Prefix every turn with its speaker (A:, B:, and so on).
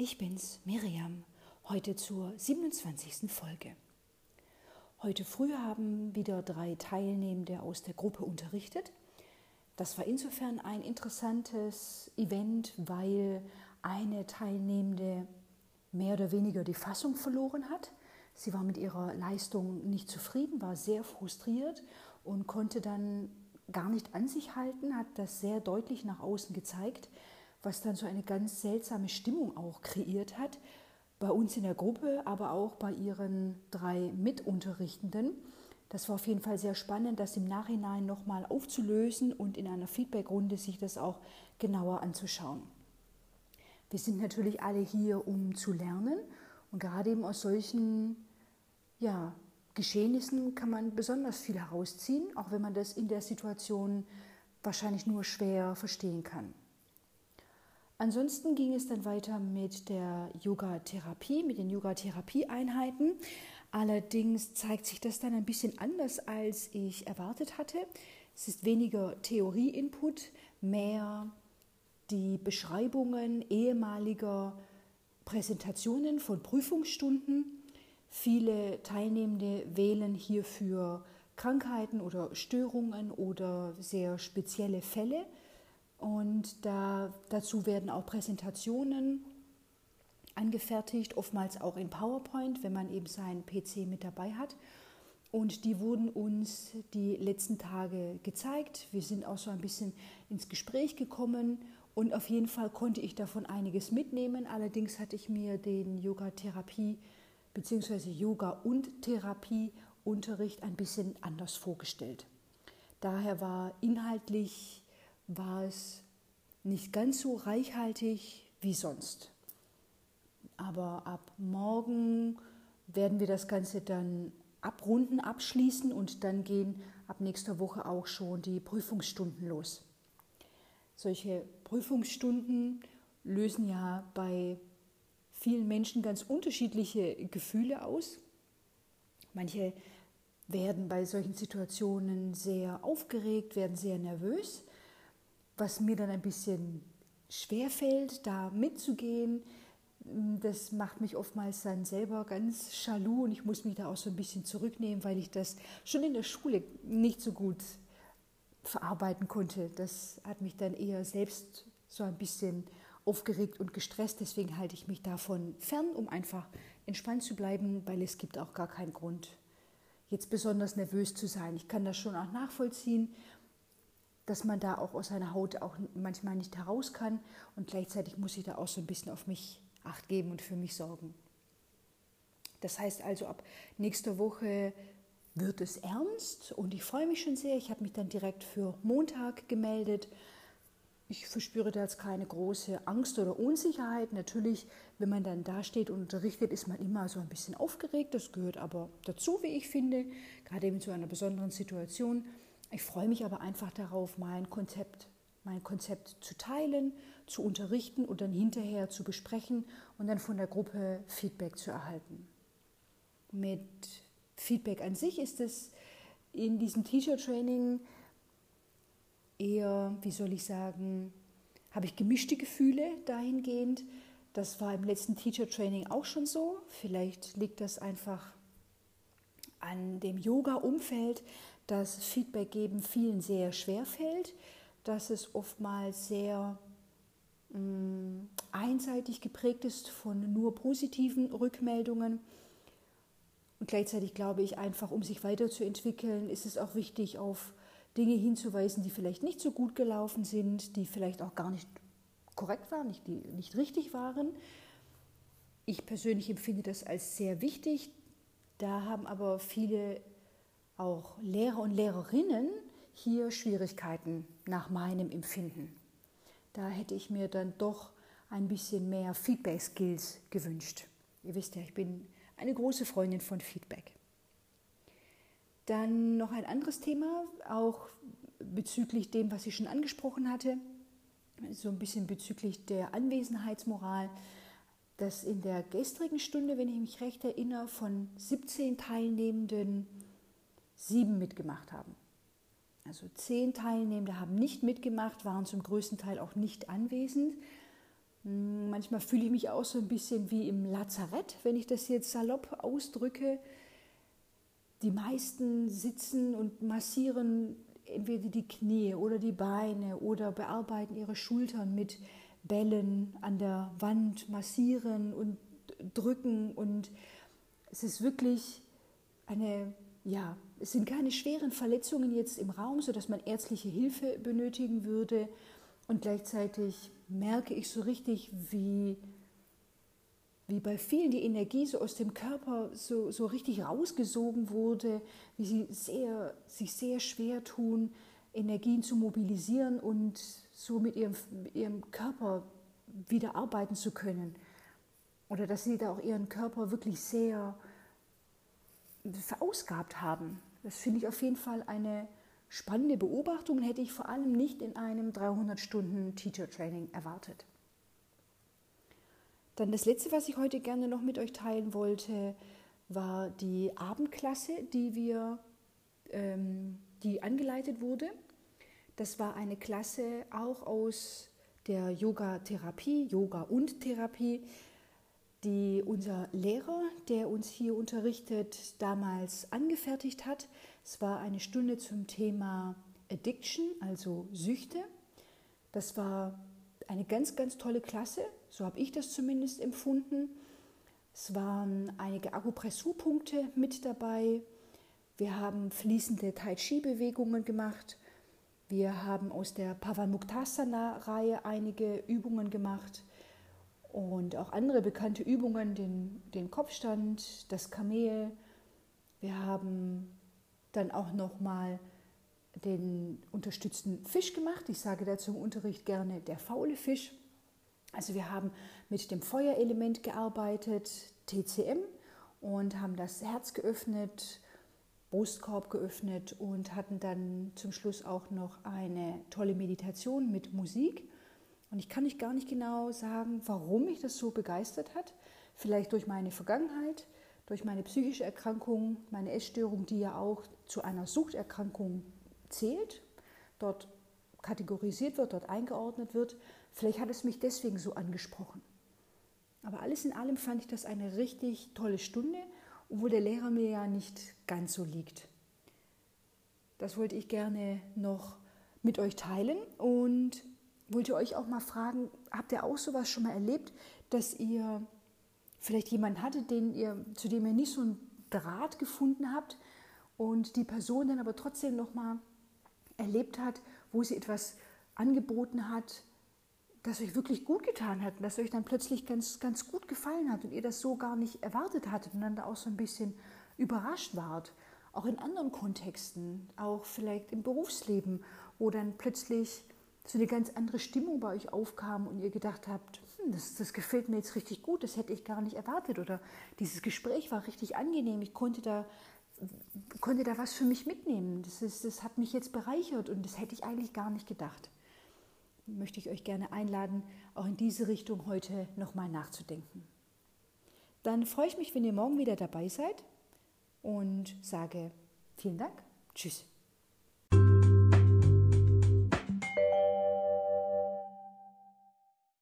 A: ich bin's, Miriam, heute zur 27. Folge. Heute früh haben wieder drei Teilnehmende aus der Gruppe unterrichtet. Das war insofern ein interessantes Event, weil eine Teilnehmende mehr oder weniger die Fassung verloren hat. Sie war mit ihrer Leistung nicht zufrieden, war sehr frustriert und konnte dann gar nicht an sich halten, hat das sehr deutlich nach außen gezeigt, was dann so eine ganz seltsame Stimmung auch kreiert hat, bei uns in der Gruppe, aber auch bei ihren drei Mitunterrichtenden. Das war auf jeden Fall sehr spannend, das im Nachhinein nochmal aufzulösen und in einer Feedbackrunde sich das auch genauer anzuschauen. Wir sind natürlich alle hier, um zu lernen und gerade eben aus solchen ja, Geschehnissen kann man besonders viel herausziehen, auch wenn man das in der Situation wahrscheinlich nur schwer verstehen kann. Ansonsten ging es dann weiter mit der Yoga-Therapie, mit den Yoga-Therapie-Einheiten. Allerdings zeigt sich das dann ein bisschen anders, als ich erwartet hatte. Es ist weniger Theorie-Input, mehr die Beschreibungen ehemaliger Präsentationen von Prüfungsstunden Viele Teilnehmende wählen hierfür Krankheiten oder Störungen oder sehr spezielle Fälle. Und da, dazu werden auch Präsentationen angefertigt, oftmals auch in PowerPoint, wenn man eben seinen PC mit dabei hat. Und die wurden uns die letzten Tage gezeigt. Wir sind auch so ein bisschen ins Gespräch gekommen und auf jeden Fall konnte ich davon einiges mitnehmen. Allerdings hatte ich mir den Yoga-Therapie bzw. Yoga und Therapieunterricht ein bisschen anders vorgestellt. Daher war inhaltlich war es nicht ganz so reichhaltig wie sonst. Aber ab morgen werden wir das Ganze dann abrunden, abschließen und dann gehen ab nächster Woche auch schon die Prüfungsstunden los. Solche Prüfungsstunden lösen ja bei vielen Menschen ganz unterschiedliche Gefühle aus. Manche werden bei solchen Situationen sehr aufgeregt, werden sehr nervös, was mir dann ein bisschen schwer fällt, da mitzugehen. Das macht mich oftmals dann selber ganz schalu und ich muss mich da auch so ein bisschen zurücknehmen, weil ich das schon in der Schule nicht so gut verarbeiten konnte. Das hat mich dann eher selbst so ein bisschen aufgeregt und gestresst. Deswegen halte ich mich davon fern, um einfach entspannt zu bleiben, weil es gibt auch gar keinen Grund, jetzt besonders nervös zu sein. Ich kann das schon auch nachvollziehen, dass man da auch aus seiner Haut auch manchmal nicht heraus kann. Und gleichzeitig muss ich da auch so ein bisschen auf mich acht geben und für mich sorgen. Das heißt also, ab nächster Woche wird es ernst und ich freue mich schon sehr. Ich habe mich dann direkt für Montag gemeldet ich verspüre da jetzt keine große Angst oder Unsicherheit. Natürlich, wenn man dann da steht und unterrichtet, ist man immer so ein bisschen aufgeregt. Das gehört aber dazu, wie ich finde, gerade in so einer besonderen Situation. Ich freue mich aber einfach darauf, mein Konzept, mein Konzept zu teilen, zu unterrichten und dann hinterher zu besprechen und dann von der Gruppe Feedback zu erhalten. Mit Feedback an sich ist es in diesem Teacher-Training eher, wie soll ich sagen, habe ich gemischte Gefühle dahingehend. Das war im letzten Teacher Training auch schon so. Vielleicht liegt das einfach an dem Yoga-Umfeld, dass Feedback geben vielen sehr schwer fällt, dass es oftmals sehr mh, mm, einseitig geprägt ist von nur positiven Rückmeldungen. Und gleichzeitig glaube ich einfach, um sich weiterzuentwickeln, ist es auch wichtig, auf Dinge hinzuweisen, die vielleicht nicht so gut gelaufen sind, die vielleicht auch gar nicht korrekt waren, nicht, die nicht richtig waren. Ich persönlich empfinde das als sehr wichtig. Da haben aber viele auch Lehrer und Lehrerinnen hier Schwierigkeiten nach meinem Empfinden. Da hätte ich mir dann doch ein bisschen mehr Feedback-Skills gewünscht. Ihr wisst ja, ich bin eine große Freundin von Feedback. Dann noch ein anderes Thema, auch bezüglich dem, was ich schon angesprochen hatte, so ein bisschen bezüglich der Anwesenheitsmoral, dass in der gestrigen Stunde, wenn ich mich recht erinnere, von 17 Teilnehmenden sieben mitgemacht haben. Also zehn Teilnehmende haben nicht mitgemacht, waren zum größten Teil auch nicht anwesend. Hm, manchmal fühle ich mich auch so ein bisschen wie im Lazarett, wenn ich das jetzt salopp ausdrücke. Die meisten sitzen und massieren entweder die Knie oder die Beine oder bearbeiten ihre Schultern mit Bällen an der Wand, massieren und drücken. Und es ist wirklich eine, ja, es sind keine schweren Verletzungen jetzt im Raum, sodass man ärztliche Hilfe benötigen würde. Und gleichzeitig merke ich so richtig, wie, wie bei vielen die Energie so aus dem Körper so, so richtig rausgesogen wurde, wie sie sehr, sich sehr schwer tun, Energien zu mobilisieren und so mit ihrem, mit ihrem Körper wieder arbeiten zu können. Oder dass sie da auch ihren Körper wirklich sehr verausgabt haben. Das finde ich auf jeden Fall eine spannende Beobachtung, hätte ich vor allem nicht in einem 300 Stunden Teacher Training erwartet. Dann das letzte, was ich heute gerne noch mit euch teilen wollte, war die Abendklasse, die wir, ähm, die angeleitet wurde. Das war eine Klasse auch aus der Yoga-Therapie, Yoga und Therapie, die unser Lehrer, der uns hier unterrichtet, damals angefertigt hat. Es war eine Stunde zum Thema Addiction, also Süchte. Das war eine ganz, ganz tolle Klasse, so habe ich das zumindest empfunden. Es waren einige Akupressurpunkte mit dabei. Wir haben fließende Tai Chi-Bewegungen gemacht. Wir haben aus der Pavanmuktasana-Reihe einige Übungen gemacht und auch andere bekannte Übungen, den, den Kopfstand, das Kamel. Wir haben dann auch nochmal den unterstützten Fisch gemacht. Ich sage dazu im Unterricht gerne der faule Fisch. Also wir haben mit dem Feuerelement gearbeitet, TCM, und haben das Herz geöffnet, Brustkorb geöffnet und hatten dann zum Schluss auch noch eine tolle Meditation mit Musik. Und ich kann nicht gar nicht genau sagen, warum mich das so begeistert hat. Vielleicht durch meine Vergangenheit, durch meine psychische Erkrankung, meine Essstörung, die ja auch zu einer Suchterkrankung zählt, dort kategorisiert wird, dort eingeordnet wird. Vielleicht hat es mich deswegen so angesprochen. Aber alles in allem fand ich das eine richtig tolle Stunde, obwohl der Lehrer mir ja nicht ganz so liegt. Das wollte ich gerne noch mit euch teilen und wollte euch auch mal fragen, habt ihr auch sowas schon mal erlebt, dass ihr vielleicht jemanden hattet, den ihr, zu dem ihr nicht so einen Draht gefunden habt und die Person dann aber trotzdem noch mal erlebt hat, wo sie etwas angeboten hat, das euch wirklich gut getan hat, das euch dann plötzlich ganz, ganz gut gefallen hat und ihr das so gar nicht erwartet hattet und dann da auch so ein bisschen überrascht wart. Auch in anderen Kontexten, auch vielleicht im Berufsleben, wo dann plötzlich so eine ganz andere Stimmung bei euch aufkam und ihr gedacht habt, hm, das, das gefällt mir jetzt richtig gut, das hätte ich gar nicht erwartet oder dieses Gespräch war richtig angenehm, ich konnte da, konnte da was für mich mitnehmen, das, ist, das hat mich jetzt bereichert und das hätte ich eigentlich gar nicht gedacht. Möchte ich euch gerne einladen, auch in diese Richtung heute nochmal nachzudenken. Dann freue ich mich, wenn ihr morgen wieder dabei seid und sage vielen Dank. Tschüss.